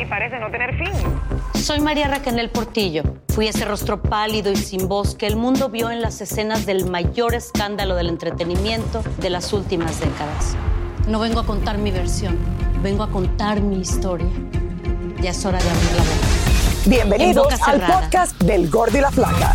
Y parece no tener fin. Soy María Raquel Portillo. Fui ese rostro pálido y sin voz que el mundo vio en las escenas del mayor escándalo del entretenimiento de las últimas décadas. No vengo a contar mi versión, vengo a contar mi historia. Ya es hora de abrir la boca. En Bienvenidos boca al podcast del Gordo y la Flaca.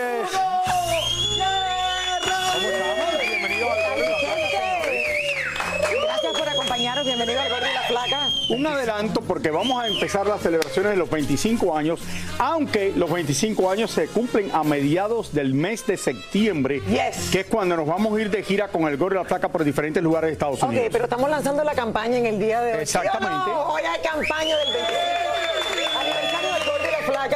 Un adelanto porque vamos a empezar las celebraciones de los 25 años, aunque los 25 años se cumplen a mediados del mes de septiembre, Yes. que es cuando nos vamos a ir de gira con el Gordo y la Flaca por diferentes lugares de Estados Ok, Unidos. pero estamos lanzando la campaña en el día de hoy. Exactamente. ¿Sí o no? Hoy hay campaña del 25 aniversario del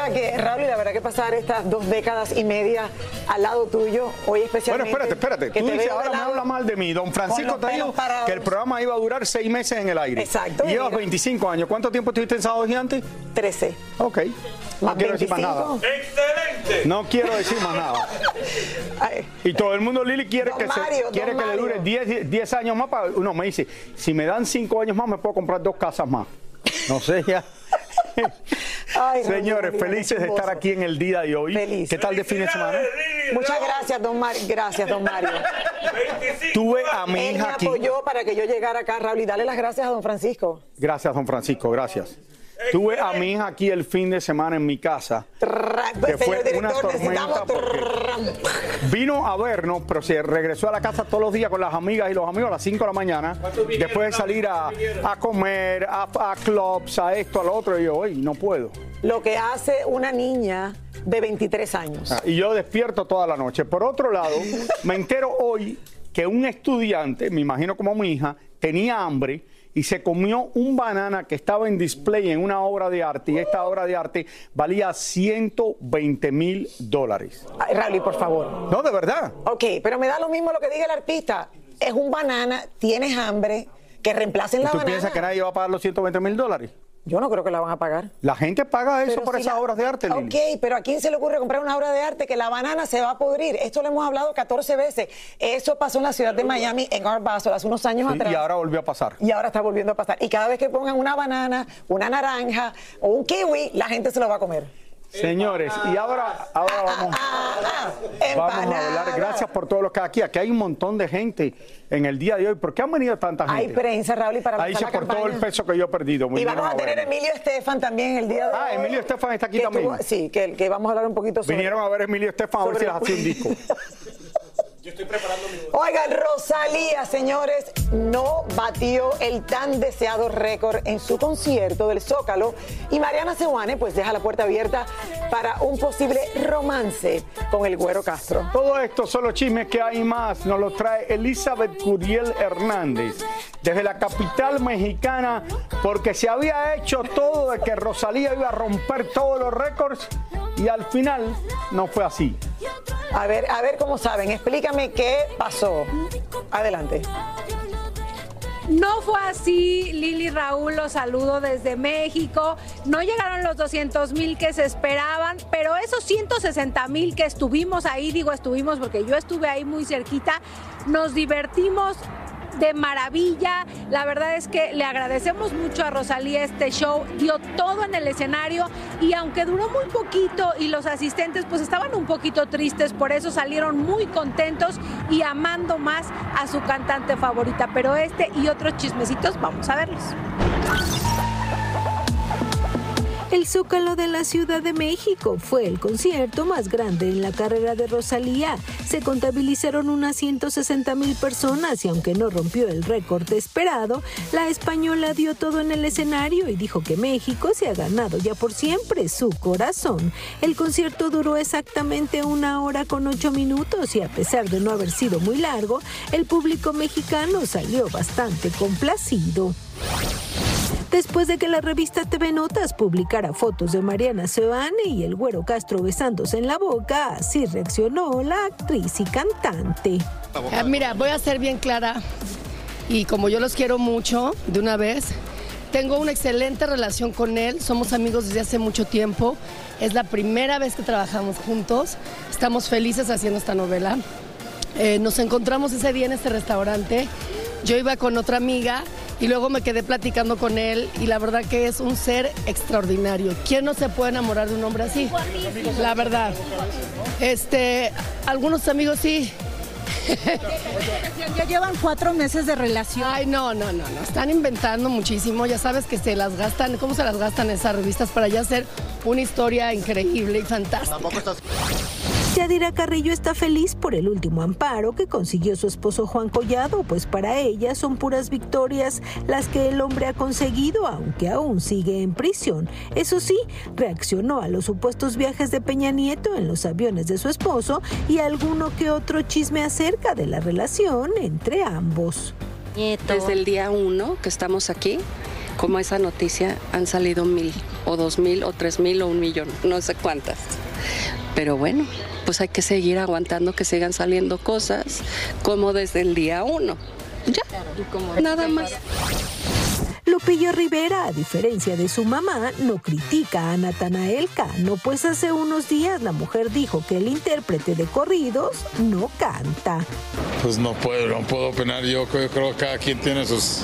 Que Raúl, y la verdad que pasar estas dos décadas y media al lado tuyo, hoy Bueno, especialmente. espérate, espérate. que Tú te dices, ahora me habla mal de mí. Don Francisco te dijo que el programa iba a durar seis meses en el aire. Exacto, Y llevas mira. 25 años. ¿Cuánto tiempo estuviste en Sábado Gigante? 13. Ok. No Más quiero decir más 25. nada. No quiero decir más nada. Y todo el mundo, Lili, quiere Don que, se- quiere que le dure Mario. 10, 10 años más. Para, uno me dice, si me dan 5 años más, me puedo comprar dos casas más. No sé ya. ay, Señores, felices de estar aquí en el día de hoy. Feliz. ¿Qué tal de fin de semana? Muchas gracias, don Mario. Gracias, don Mario. Tuve a mi Él me hija aquí. apoyó para que yo llegara acá, Raúl, y dale las gracias a don Francisco. Gracias, don Francisco, gracias. Tuve a mi hija aquí el fin de semana en mi casa. Que fue Señor una tormenta. Vino a vernos, pero se regresó a la casa todos los días con las amigas y los amigos a las 5 de la mañana. Después de salir a, a comer, a, a clubs, a esto, a lo otro. Y yo, hoy no puedo. Lo que hace una niña de 23 años. Ah, Y yo despierto toda la noche. Por otro lado, me entero hoy que un estudiante, me imagino como mi hija, tenía hambre y se comió un banana que estaba en display en una obra de arte y esta obra de arte valía 120 mil dólares. Raúl, por favor. No, de verdad. Ok, pero me da lo mismo lo que diga el artista. Es un banana, tienes hambre, que reemplacen la ¿Tú banana. piensas que nadie va a pagar los 120 mil dólares? Yo no creo que la van a pagar. La gente paga eso Pero por si esas la- obras de arte, Lili. Ok, pero ¿a quién se le ocurre comprar una obra de arte que la banana se va a pudrir? Esto lo hemos hablado 14 veces. Eso pasó en la ciudad de Miami, en Art Basel, hace unos años Sí, atrás. y ahora volvió a pasar. Y ahora está volviendo a pasar. Y cada vez que pongan una banana, una naranja o un kiwi, la gente se lo va a comer. Señores, y ahora, ahora vamos, Ah, ah, vamos a hablar. Gracias por todo lo que aquí. Aquí hay un montón de gente en el día de hoy. ¿Por qué han venido tanta gente? Hay prensa, Raúl, y para Ahí la por todo el peso que yo he perdido. Y vamos a tener a verme. Emilio Estefan también el día de Ah, hoy. Emilio Estefan está aquí también. estuvo- sí, que, que vamos a hablar un poquito sobre... Vinieron a ver a Emilio Estefan a ver si les hacía un disco. Yo estoy preparando mi... Oigan, Rosalía, señores, no batió el tan deseado récord en su concierto del Zócalo y Mariana Sewane pues deja la puerta abierta para un posible romance con el Güero Castro. Todo esto son los chismes que hay más. Nos lo trae Elizabeth Curiel Hernández desde la capital mexicana porque se había hecho todo de que Rosalía iba a romper todos los récords y al final no fue así. A ver, a ver cómo saben. Explícame qué pasó. Adelante. No fue así, Lili Raúl, los saludo desde México. No llegaron los 200 mil que se esperaban, pero esos 160 mil que estuvimos ahí, digo estuvimos porque yo estuve ahí muy cerquita, nos divertimos de maravilla. La verdad es que le agradecemos mucho a Rosalía este show. Dio todo en el escenario y aunque duró muy poquito y los asistentes pues estaban un poquito tristes, por eso salieron muy contentos y amando más a su cantante favorita. Pero este y otros chismecitos, vamos a verlos. El Zócalo de la Ciudad de México fue el concierto más grande en la carrera de Rosalía. Se contabilizaron unas 160 mil personas y aunque no rompió el récord esperado, la española dio todo en el escenario y dijo que México se ha ganado ya por siempre su corazón. El concierto duró exactamente una hora con ocho minutos y a pesar de no haber sido muy largo, el público mexicano salió bastante complacido. Después de que la revista TV Notas publicara fotos de Mariana Seoane y el güero Castro besándose en la boca, así reaccionó la actriz y cantante. Ah, mira, voy a ser bien clara. Y como yo los quiero mucho, de una vez, tengo una excelente relación con él, somos amigos desde hace mucho tiempo, es la primera vez que trabajamos juntos, estamos felices haciendo esta novela. Eh, nos encontramos ese día en este restaurante, yo iba con otra amiga y luego me quedé platicando con él y la verdad que es un ser extraordinario. ¿Quién no se puede enamorar de un hombre así? La verdad. Este, algunos amigos sí. Ya llevan cuatro meses de relación. Ay, no, no, no, no. Están inventando muchísimo. Ya sabes que se las gastan. ¿Cómo se las gastan esas revistas para ya hacer una historia increíble y fantástica? Yadira Carrillo está feliz por el último amparo que consiguió su esposo Juan Collado, pues para ella son puras victorias las que el hombre ha conseguido, aunque aún sigue en prisión. Eso sí, reaccionó a los supuestos viajes de Peña Nieto en los aviones de su esposo y alguno que otro chisme acerca de la relación entre ambos. Desde el día uno que estamos aquí, como esa noticia, han salido mil o dos mil o tres mil o un millón, no sé cuántas. Pero bueno, pues hay que seguir aguantando que sigan saliendo cosas como desde el día uno. Ya, nada más. Lupillo Rivera, a diferencia de su mamá, no critica a Natanael Cano, pues hace unos días la mujer dijo que el intérprete de corridos no canta. Pues no puedo, no puedo opinar yo, creo que cada quien tiene sus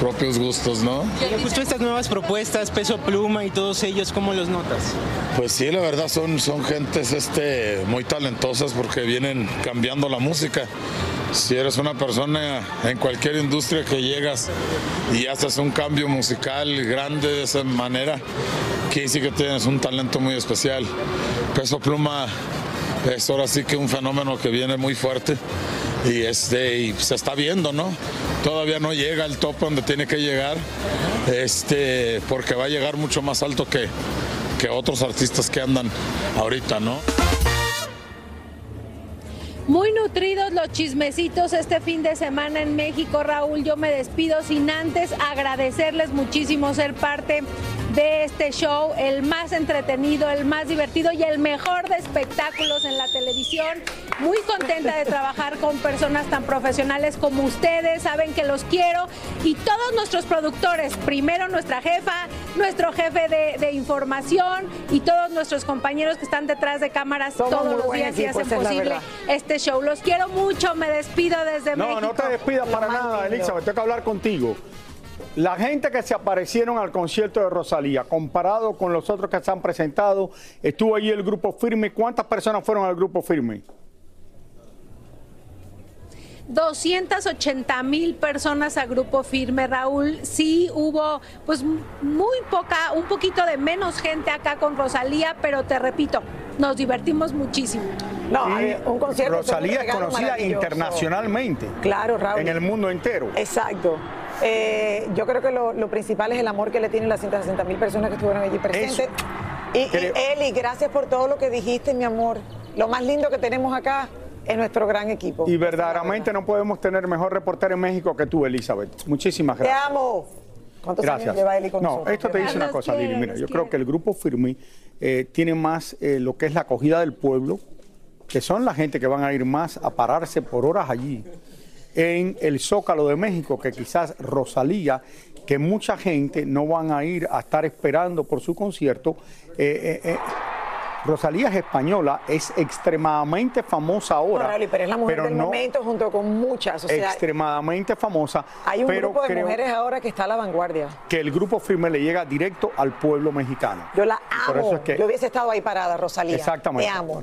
propios gustos, ¿no? Y justo estas nuevas propuestas, Peso Pluma y todos ellos, ¿cómo los notas? Pues sí, la verdad son, son gentes este, muy talentosas porque vienen cambiando la música. Si eres una persona en cualquier industria que llegas y haces un cambio musical grande de esa manera, que sí que tienes un talento muy especial. Peso Pluma es ahora sí que un fenómeno que viene muy fuerte y, este, y se está viendo, ¿no? Todavía no llega al top donde tiene que llegar, este, porque va a llegar mucho más alto que, que otros artistas que andan ahorita, ¿no? Muy nutridos los chismecitos este fin de semana en México, Raúl. Yo me despido sin antes agradecerles muchísimo ser parte de este show, el más entretenido, el más divertido y el mejor de espectáculos en la televisión. Muy contenta de trabajar con personas tan profesionales como ustedes, saben que los quiero y todos nuestros productores, primero nuestra jefa, nuestro jefe de, información y todos nuestros compañeros que están detrás de cámaras todos los días y hacen posible este show. Los quiero mucho, me despido desde México. No, no te despidas para nada, Elizabeth, tengo que hablar contigo. La gente que se aparecieron al concierto de Rosalía, comparado con los otros que se han presentado, estuvo allí el grupo firme. ¿Cuántas personas fueron al grupo firme? 280 mil personas a grupo firme, Raúl. Sí hubo pues muy poca, un poquito de menos gente acá con Rosalía, pero te repito, nos divertimos muchísimo. No, Y un concierto. Rosalía es conocida internacionalmente. Claro, Raúl. En el mundo entero. Exacto. Eh, yo creo que lo, lo principal es el amor que le tienen las 160 mil personas que estuvieron allí presentes. Y, y, Eli, gracias por todo lo que dijiste, mi amor. Lo más lindo que tenemos acá es nuestro gran equipo. Y verdaderamente no podemos tener mejor reportero en México que tú, Elizabeth. Muchísimas Te gracias. amo. ¿Cuántos Gracias. años lleva Eli con no, nosotros? esto te dice una cosa, quiero, Lili. Mira, yo creo que el grupo Firmi eh, tiene más eh, lo que es la acogida del pueblo, que son la gente que van a ir más a pararse por horas allí en el Zócalo de México, que quizás Rosalía, que mucha gente no van a ir a estar esperando por su concierto. Eh, eh, eh, Rosalía es española, es extremadamente famosa ahora. Raúl, pero es la mujer pero del no momento junto con muchas. O sea, extremadamente famosa. hay un pero grupo de creo mujeres ahora que está a la vanguardia. que el grupo firme le llega directo al pueblo mexicano. Yo la Por amo. eso es que- Yo hubiese estado ahí parada, Rosalía. Exactamente. Te amo.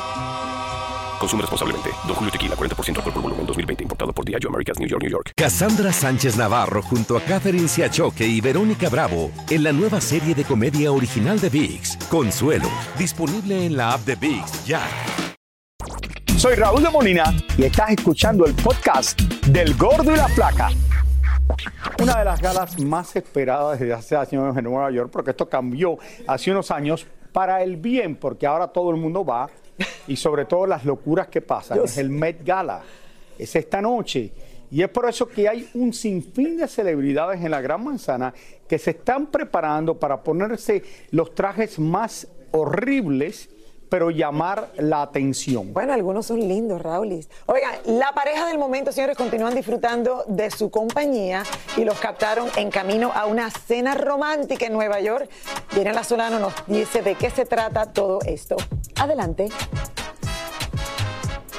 Consume responsablemente. Don Julio Tequila, 40% alcohol por volumen, 2020. Importado por Diageo Americas, New York, New York. Cassandra Sánchez Navarro junto a Catherine Siachoque y Verónica Bravo en la nueva serie de comedia original de VIX, Consuelo, disponible en la app de VIX ya. Soy Raúl de Molina y estás escuchando el podcast del Gordo y la Flaca. Una de las galas más esperadas desde hace años en Nueva York, porque esto cambió hace unos años para el bien, porque ahora todo el mundo va y sobre todo las locuras que pasan. Es el Met Gala, es esta noche. Y es por eso que hay un sinfín de celebridades en la Gran Manzana que se están preparando para ponerse los trajes más horribles, pero llamar la atención. Bueno, algunos son lindos, Raulis. Oigan, la pareja del momento, señores, continúan disfrutando de su compañía y los captaron en camino a una cena romántica en Nueva York. Viene Solano nos dice de qué se trata todo esto. Adelante.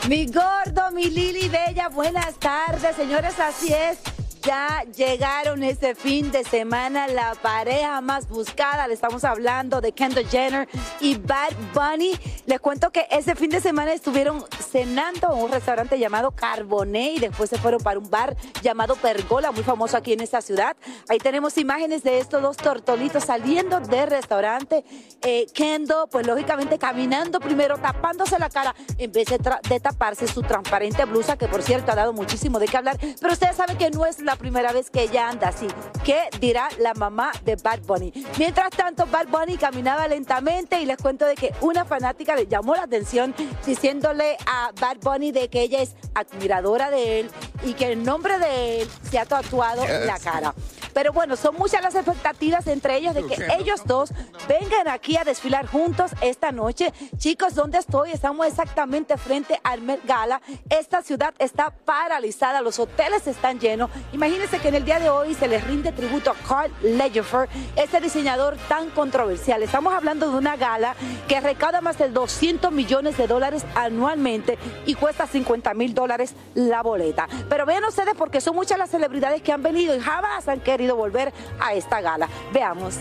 Mi gordo, mi Lili Bella, buenas tardes, señores, así es. Ya llegaron este fin de semana la pareja más buscada. Le estamos hablando de Kendall Jenner y Bad Bunny. Les cuento que ese fin de semana estuvieron cenando en un restaurante llamado Carboné y después se fueron para un bar llamado Pergola, muy famoso aquí en esta ciudad. Ahí tenemos imágenes de estos dos tortolitos saliendo del restaurante. Eh, Kendall, pues lógicamente caminando primero, tapándose la cara en vez de, taparse su transparente blusa, que por cierto ha dado muchísimo de qué hablar. Pero ustedes saben que no es la primera vez que ella anda así. ¿Qué dirá la mamá de Bad Bunny? Mientras tanto, Bad Bunny caminaba lentamente y les cuento de que una fanática le llamó la atención diciéndole a Bad Bunny de que ella es admiradora de él y que el nombre de él se ha tatuado en la cara. Pero bueno, son muchas las expectativas entre ellos de que ellos dos vengan aquí a desfilar juntos esta noche. Chicos, ¿dónde estoy? Estamos exactamente frente al Met Gala. Esta ciudad está paralizada, los hoteles están llenos. Imagínense que en el día de hoy se les rinde tributo a Carl Lagerfeld, este diseñador tan controversial. Estamos hablando de una gala que recauda más de 200 millones de dólares anualmente y cuesta 50 mil dólares la boleta. Pero vean ustedes porque son muchas las celebridades que han venido y jamás han querido volver a esta gala. Veamos.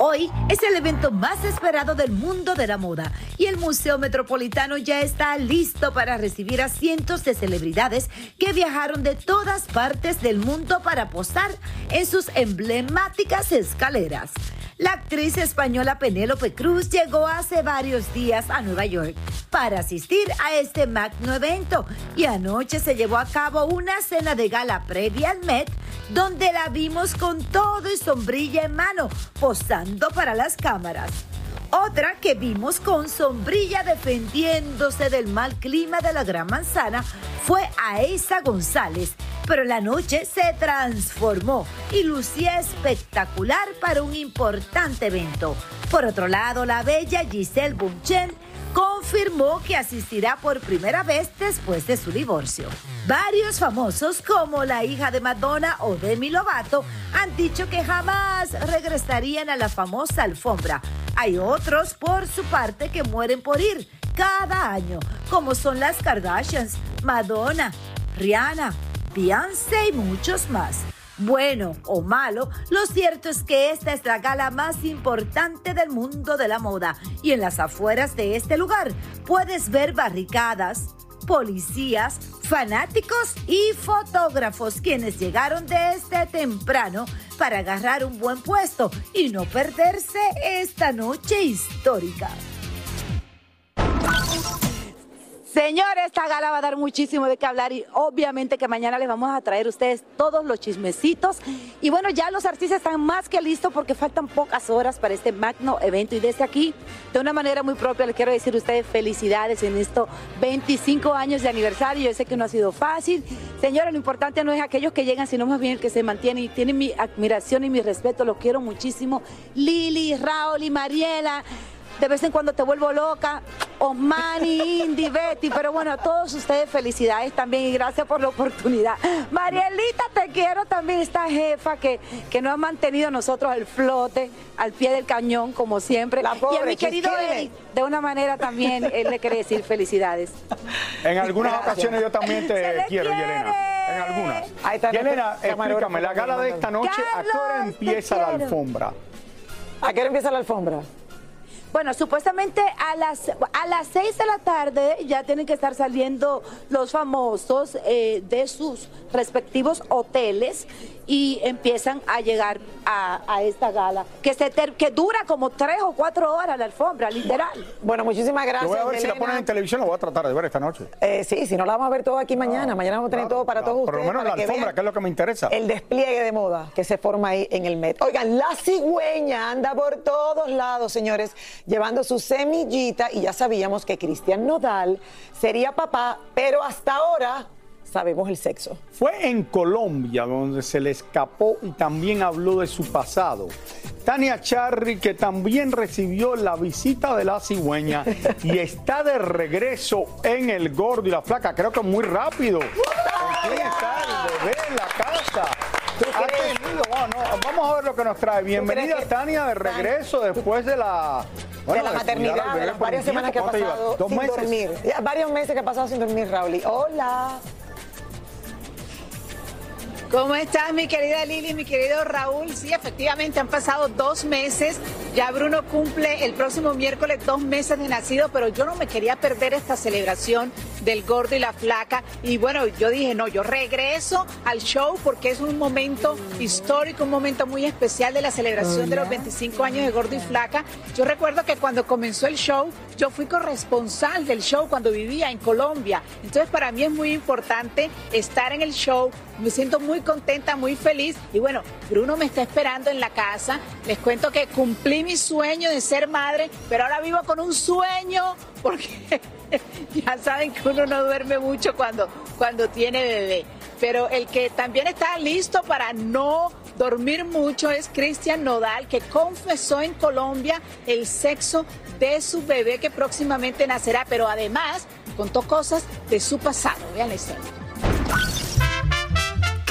Hoy es el evento más esperado del mundo de la moda y el Museo Metropolitano ya está listo para recibir a cientos de celebridades que viajaron de todas partes del mundo para posar en sus emblemáticas escaleras. La actriz española Penélope Cruz llegó hace varios días a Nueva York para asistir a este magno evento y anoche se llevó a cabo una cena de gala previa al Met donde la vimos con todo y sombrilla en mano posando para las cámaras. Otra que vimos con sombrilla defendiéndose del mal clima de la Gran Manzana fue Aisa González, pero la noche se transformó y lucía espectacular para un importante evento. Por otro lado, la bella Giselle Bunchen confirmó que asistirá por primera vez después de su divorcio. Varios famosos como la hija de Madonna o Demi Lovato han dicho que jamás regresarían a la famosa alfombra. Hay otros por su parte que mueren por ir. cada año, como son las Kardashians, Madonna, Rihanna, Beyoncé y muchos más. Bueno o malo, lo cierto es que esta es la gala más importante del mundo de la moda y en las afueras de este lugar puedes ver barricadas, policías, fanáticos y fotógrafos quienes llegaron desde temprano para agarrar un buen puesto y no perderse esta noche histórica. Señores, esta gala va a dar muchísimo de qué hablar y obviamente que mañana les vamos a traer a ustedes todos los chismecitos. Y bueno, ya los artistas están más que listos porque faltan pocas horas para este magno evento. Y desde aquí, de una manera muy propia, les quiero decir a ustedes felicidades en estos 25 años de aniversario. Yo sé que no ha sido fácil. Señores, lo importante no es aquellos que llegan, sino más bien el que se mantiene y tienen mi admiración y mi respeto. Los quiero muchísimo. Lili, Raúl y Mariela de vez en cuando te vuelvo loca, Osmani, Indy, Betty, pero bueno, a todos ustedes felicidades también y gracias por la oportunidad. Marielita, te quiero también, esta jefa que, que nos ha mantenido nosotros el flote al pie del cañón, como siempre. La y a mi querido. Eric, de una manera también, él le quiere decir felicidades. En algunas Gracias. ocasiones yo también te quiero, quiere. Yelena. En algunas. Ahí está Yelena, explícame, la gala de esta noche, ¿a qué hora empieza la alfombra? ¿A qué hora empieza la alfombra? Bueno, supuestamente a las, a las 6 de la tarde ya tienen que estar saliendo los famosos eh, de sus respectivos hoteles y empiezan a llegar a, a esta gala, que, se ter- que dura como tres o cuatro horas la alfombra, literal. Bueno, muchísimas gracias. Yo voy a ver si la ponen en televisión, la voy a tratar de ver esta noche. Eh, sí, si no la vamos a ver todo aquí mañana. Mañana vamos a tener todo para todos Por ustedes. lo menos la que alfombra, que es lo que me interesa. El despliegue de moda que se forma ahí en el Met. Oigan, la cigüeña anda por todos lados, señores, llevando su semillita y ya sabíamos que Cristian Nodal sería papá, pero hasta ahora sabemos el sexo. Fue en Colombia donde se le escapó y también habló de su pasado. Tania Charry, que también recibió la visita de la cigüeña y está de regreso en el gordo y la flaca. Creo que muy rápido. ¿Con quién está el bebé en la casa? Ha tenido- bueno, no, vamos a ver lo que nos trae. Bienvenida Tania de regreso después de la, bueno, de maternidad, de las varias semanas que ha pasado ¿Dos sin meses? dormir. Ya, varios meses que ha pasado sin dormir, Raúl. Hola. ¿Cómo estás, mi querida Lili, mi querido Raúl? Sí, efectivamente, han pasado dos meses. Ya Bruno cumple el próximo miércoles dos meses de nacido, pero yo no me quería perder esta celebración del gordo y la flaca. Y bueno, yo dije, no, yo regreso al show porque es un momento histórico, un momento muy especial de la celebración de los 25 años de gordo y flaca. Yo recuerdo que cuando comenzó el show, yo fui corresponsal del show cuando vivía en Colombia. Entonces, para mí es muy importante estar en el show. Me siento muy contenta, muy feliz. Y bueno, Bruno me está esperando en la casa. Les cuento que cumplí mi sueño de ser madre, pero ahora vivo con un sueño porque ya saben que uno no duerme mucho cuando, cuando tiene bebé. Pero el que también está listo para no dormir mucho es Cristian Nodal, que confesó en Colombia el sexo de su bebé que próximamente nacerá, pero además contó cosas de su pasado. Vean la historia.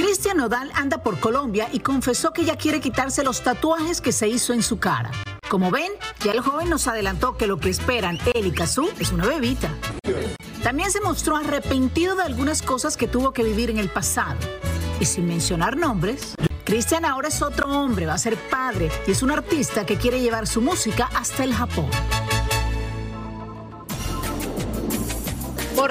Cristian Nodal anda por Colombia y confesó que ya quiere quitarse los tatuajes que se hizo en su cara. Como ven, ya el joven nos adelantó que lo que esperan él y Kazú es una bebita. También se mostró arrepentido de algunas cosas que tuvo que vivir en el pasado. Y sin mencionar nombres, Cristian ahora es otro hombre, va a ser padre y es un artista que quiere llevar su música hasta el Japón.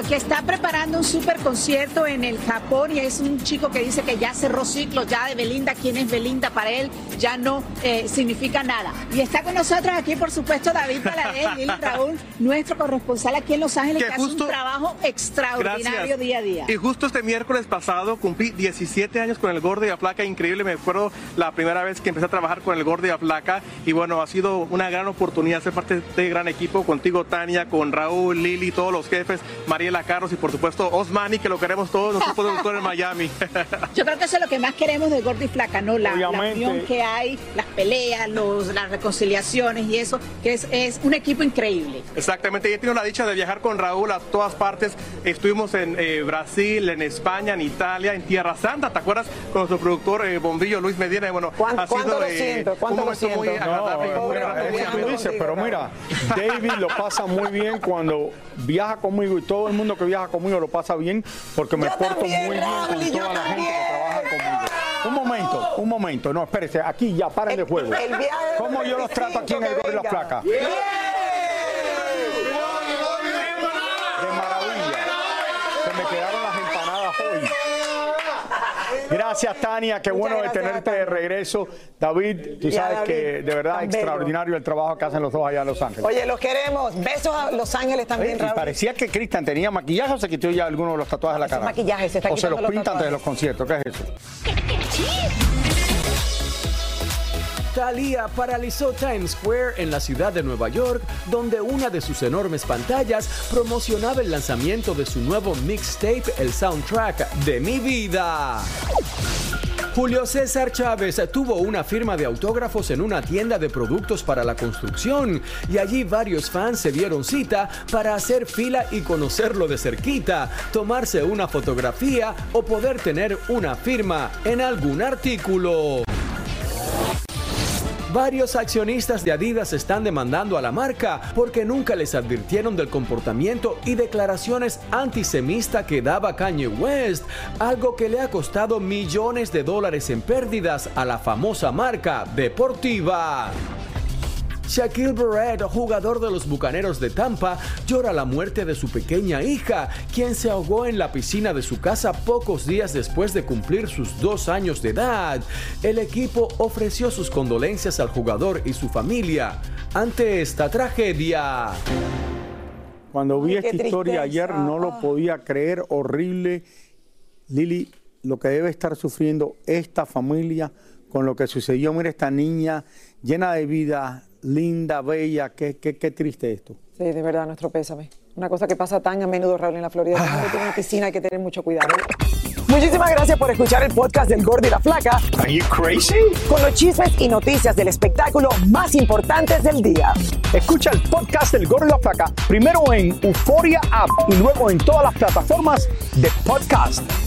Porque está preparando un super concierto en el Japón y es un chico que dice que ya cerró ciclos, ya de Belinda, quién es Belinda para él, ya no eh, significa nada. Y está con nosotros aquí, por supuesto, David Paladés, Lili Raúl, nuestro corresponsal aquí en Los Ángeles, Que que, hace un trabajo extraordinario Gracias. día a día. Y justo este miércoles pasado cumplí 17 años con el Gordo y la Flaca, increíble, me acuerdo la primera vez que empecé a trabajar con el Gordo y la Flaca y bueno, ha sido una gran oportunidad ser parte de este gran equipo contigo Tania, con Raúl, Lili, todos los jefes, Mariela Carlos y por supuesto Osmani, que lo queremos todos, nuestro productor en Miami. Yo creo que eso es lo que más queremos de Gordo y Flaca, ¿no? La, la unión que hay, las peleas, los, las reconciliaciones y eso, que es, es un equipo increíble. Exactamente, yo he tenido la dicha de viajar con Raúl a todas partes. Estuvimos en eh, Brasil, en España, en Italia, en Tierra Santa, ¿te acuerdas? Con nuestro productor eh, Bombillo Luis Medina. Y bueno, ha cuánto sido lo eh, siento? un ¿Cuánto lo momento muy agradable. No, muy mira, agradable. tú dices, pero mira, David lo pasa muy bien cuando viaja conmigo y todo el mundo que viaja conmigo lo pasa bien porque me porto muy bien con toda la gente que trabaja conmigo. Un momento, un momento, no, espérese, aquí ya, paren de juego. el ¿Cómo yo los trato aquí en el Gordo y la. Flaca? De maravilla. Se me quedaron las empanadas hoy. Gracias, Tania. Qué bueno de tenerte de regreso. David, tú sabes David, que de verdad bello. extraordinario el trabajo que hacen los dos allá en Los Ángeles. Oye, los queremos. Besos a Los Ángeles también, Oye, y Raúl. parecía que Cristian tenía maquillaje o se quitó ya algunos de los tatuajes de la cara. maquillaje, se está O se los pintan antes de los conciertos. ¿Qué es eso? Thalía paralizó Times Square en la ciudad de Nueva York, donde una de sus enormes pantallas promocionaba el lanzamiento de su nuevo mixtape, el soundtrack de mi vida. Julio César Chávez tuvo una firma de autógrafos en una tienda de productos para la construcción y allí varios fans se dieron cita para hacer fila y conocerlo de cerquita, tomarse una fotografía o poder tener una firma en algún artículo. Varios accionistas de Adidas están demandando a la marca porque nunca les advirtieron del comportamiento y declaraciones antisemita que daba Kanye West, algo que le ha costado millones de dólares en pérdidas a la famosa marca deportiva. Shaquille Barrett, jugador de los Bucaneros de Tampa, llora la muerte de su pequeña hija, quien se ahogó en la piscina de su casa pocos días después de cumplir sus dos años de edad. El equipo ofreció sus condolencias al jugador y su familia ante esta tragedia. Cuando vi Ay, esta historia ayer no lo podía creer, horrible. Lili, lo que debe estar sufriendo esta familia con lo que sucedió. Mira esta niña llena de vida, linda, bella. Qué, qué, qué triste esto. Sí, de verdad, nuestro pésame. Una cosa que pasa tan a menudo, Raúl, en la Florida. Tiene una piscina, hay que tener mucho cuidado. Muchísimas gracias por escuchar el podcast del Gordo y la Flaca. Are you crazy? Con los chismes y noticias del espectáculo más importantes del día. Escucha el podcast del Gordo y la Flaca primero en Euforia App y luego en todas las plataformas de podcast.